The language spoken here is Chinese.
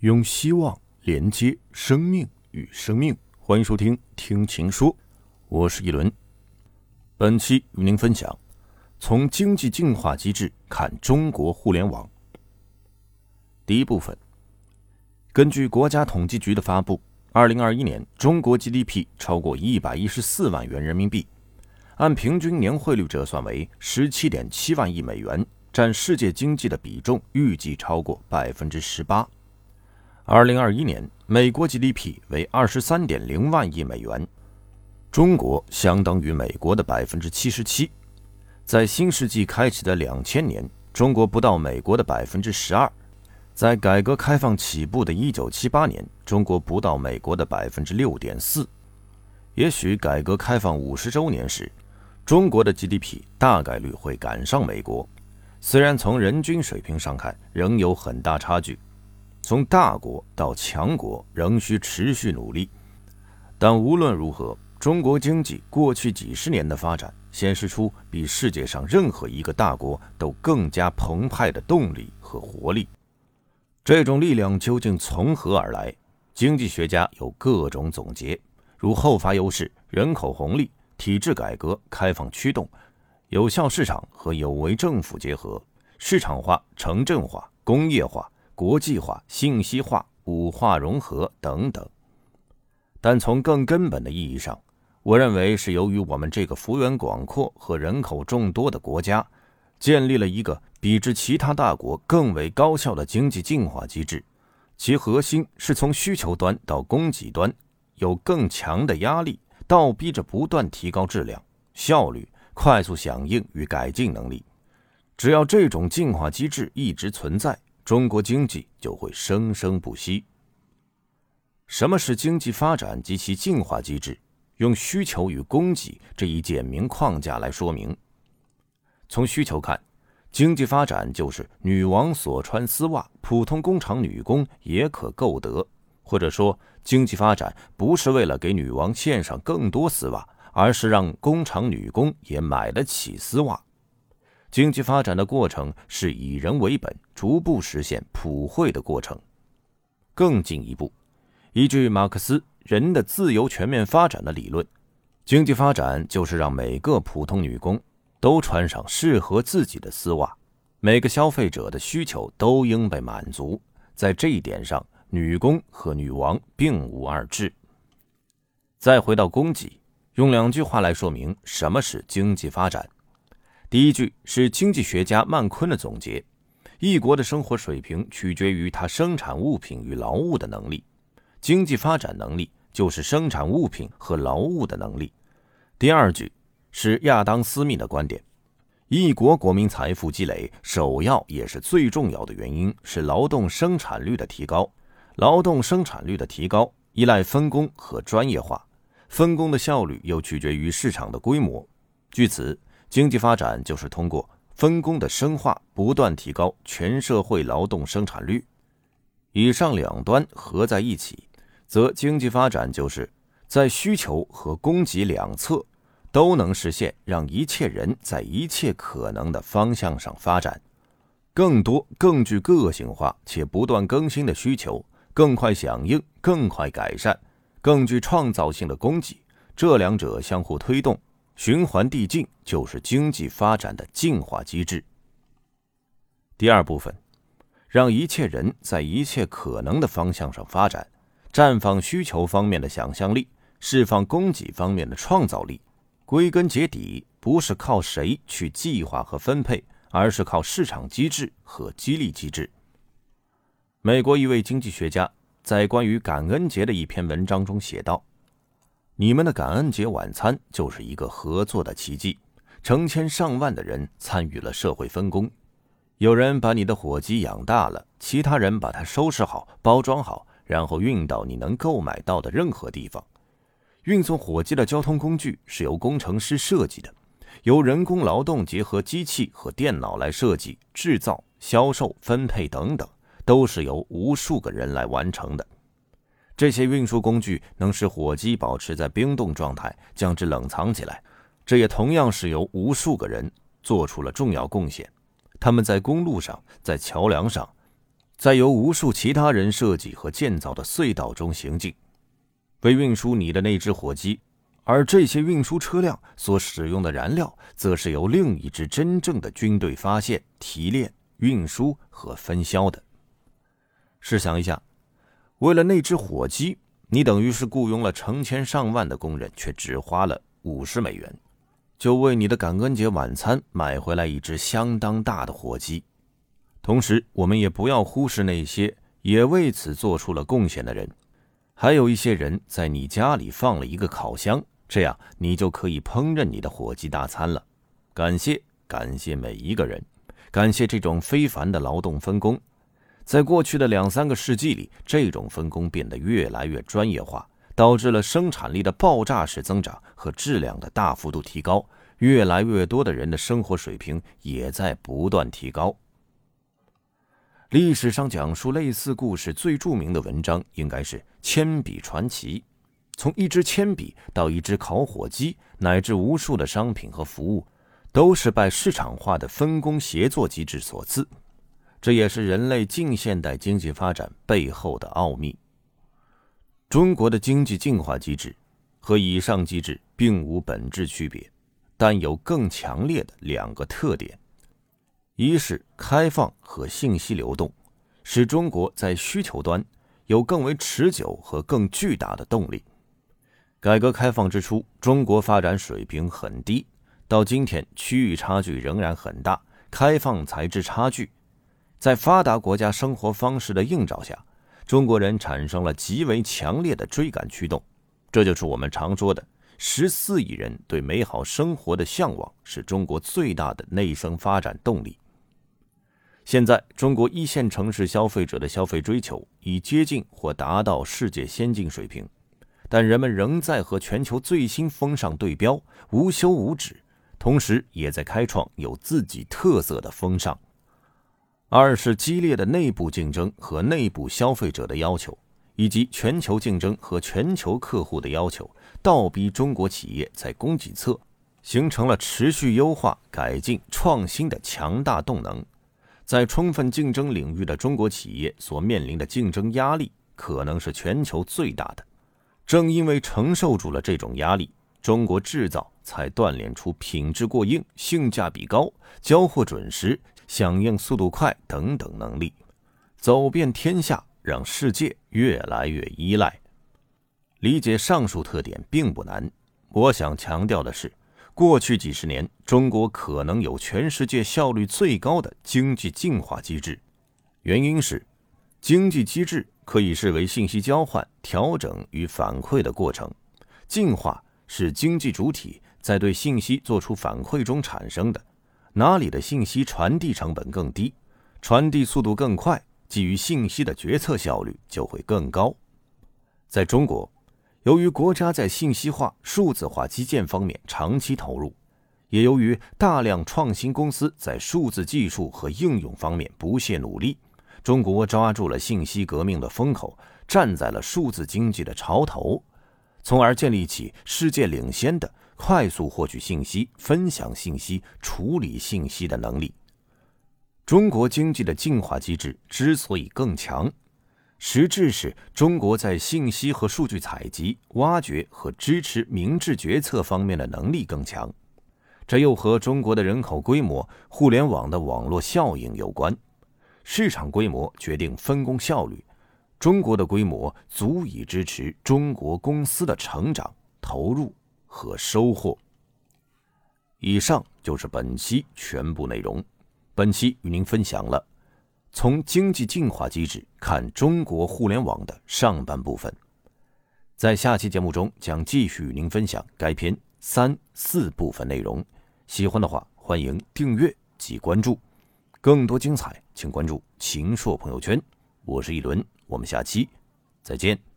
用希望连接生命与生命，欢迎收听《听情说》，我是一轮。本期与您分享：从经济进化机制看中国互联网。第一部分，根据国家统计局的发布，二零二一年中国 GDP 超过一百一十四万元人民币，按平均年汇率折算为十七点七万亿美元，占世界经济的比重预计超过百分之十八。二零二一年，美国 GDP 为二十三点零万亿美元，中国相当于美国的百分之七十七。在新世纪开启的两千年，中国不到美国的百分之十二；在改革开放起步的一九七八年，中国不到美国的百分之六点四。也许改革开放五十周年时，中国的 GDP 大概率会赶上美国，虽然从人均水平上看仍有很大差距。从大国到强国仍需持续努力，但无论如何，中国经济过去几十年的发展显示出比世界上任何一个大国都更加澎湃的动力和活力。这种力量究竟从何而来？经济学家有各种总结，如后发优势、人口红利、体制改革开放驱动、有效市场和有为政府结合、市场化、城镇化、工业化。国际化、信息化、五化融合等等，但从更根本的意义上，我认为是由于我们这个幅员广阔和人口众多的国家，建立了一个比之其他大国更为高效的经济进化机制，其核心是从需求端到供给端有更强的压力，倒逼着不断提高质量、效率、快速响应与改进能力。只要这种进化机制一直存在。中国经济就会生生不息。什么是经济发展及其进化机制？用需求与供给这一简明框架来说明。从需求看，经济发展就是女王所穿丝袜，普通工厂女工也可购得；或者说，经济发展不是为了给女王献上更多丝袜，而是让工厂女工也买得起丝袜。经济发展的过程是以人为本，逐步实现普惠的过程。更进一步，依据马克思“人的自由全面发展”的理论，经济发展就是让每个普通女工都穿上适合自己的丝袜，每个消费者的需求都应被满足。在这一点上，女工和女王并无二致。再回到供给，用两句话来说明什么是经济发展。第一句是经济学家曼昆的总结：一国的生活水平取决于它生产物品与劳务的能力，经济发展能力就是生产物品和劳务的能力。第二句是亚当·斯密的观点：一国国民财富积累首要也是最重要的原因是劳动生产率的提高，劳动生产率的提高依赖分工和专业化，分工的效率又取决于市场的规模。据此。经济发展就是通过分工的深化，不断提高全社会劳动生产率。以上两端合在一起，则经济发展就是在需求和供给两侧都能实现，让一切人在一切可能的方向上发展。更多、更具个性化且不断更新的需求，更快响应、更快改善、更具创造性的供给，这两者相互推动。循环递进就是经济发展的进化机制。第二部分，让一切人在一切可能的方向上发展，绽放需求方面的想象力，释放供给方面的创造力。归根结底，不是靠谁去计划和分配，而是靠市场机制和激励机制。美国一位经济学家在关于感恩节的一篇文章中写道。你们的感恩节晚餐就是一个合作的奇迹，成千上万的人参与了社会分工。有人把你的火鸡养大了，其他人把它收拾好、包装好，然后运到你能购买到的任何地方。运送火鸡的交通工具是由工程师设计的，由人工劳动结合机器和电脑来设计、制造、销售、分配等等，都是由无数个人来完成的。这些运输工具能使火鸡保持在冰冻状态，将之冷藏起来。这也同样是由无数个人做出了重要贡献。他们在公路上，在桥梁上，在由无数其他人设计和建造的隧道中行进，为运输你的那只火鸡。而这些运输车辆所使用的燃料，则是由另一支真正的军队发现、提炼、运输和分销的。试想一下，为了那只火鸡，你等于是雇佣了成千上万的工人，却只花了五十美元，就为你的感恩节晚餐买回来一只相当大的火鸡。同时，我们也不要忽视那些也为此做出了贡献的人，还有一些人在你家里放了一个烤箱。这样，你就可以烹饪你的火鸡大餐了。感谢，感谢每一个人，感谢这种非凡的劳动分工。在过去的两三个世纪里，这种分工变得越来越专业化，导致了生产力的爆炸式增长和质量的大幅度提高。越来越多的人的生活水平也在不断提高。历史上讲述类似故事最著名的文章，应该是《铅笔传奇》。从一支铅笔到一只烤火鸡，乃至无数的商品和服务，都是拜市场化的分工协作机制所赐。这也是人类近现代经济发展背后的奥秘。中国的经济进化机制和以上机制并无本质区别，但有更强烈的两个特点：一是开放和信息流动，使中国在需求端有更为持久和更巨大的动力。改革开放之初，中国发展水平很低，到今天区域差距仍然很大。开放才知差距，在发达国家生活方式的映照下，中国人产生了极为强烈的追赶驱动。这就是我们常说的十四亿人对美好生活的向往，是中国最大的内生发展动力。现在，中国一线城市消费者的消费追求已接近或达到世界先进水平。但人们仍在和全球最新风尚对标，无休无止，同时也在开创有自己特色的风尚。二是激烈的内部竞争和内部消费者的要求，以及全球竞争和全球客户的要求，倒逼中国企业在供给侧形成了持续优化、改进、创新的强大动能。在充分竞争领域的中国企业所面临的竞争压力，可能是全球最大的。正因为承受住了这种压力，中国制造才锻炼出品质过硬、性价比高、交货准时、响应速度快等等能力，走遍天下，让世界越来越依赖。理解上述特点并不难。我想强调的是，过去几十年，中国可能有全世界效率最高的经济进化机制，原因是经济机制。可以视为信息交换、调整与反馈的过程。进化是经济主体在对信息做出反馈中产生的。哪里的信息传递成本更低，传递速度更快，基于信息的决策效率就会更高。在中国，由于国家在信息化、数字化基建方面长期投入，也由于大量创新公司在数字技术和应用方面不懈努力。中国抓住了信息革命的风口，站在了数字经济的潮头，从而建立起世界领先的快速获取信息、分享信息、处理信息的能力。中国经济的进化机制之所以更强，实质是中国在信息和数据采集、挖掘和支持明智决策方面的能力更强。这又和中国的人口规模、互联网的网络效应有关。市场规模决定分工效率，中国的规模足以支持中国公司的成长、投入和收获。以上就是本期全部内容。本期与您分享了从经济进化机制看中国互联网的上半部分，在下期节目中将继续与您分享该篇三四部分内容。喜欢的话，欢迎订阅及关注。更多精彩，请关注秦朔朋友圈。我是一轮，我们下期再见。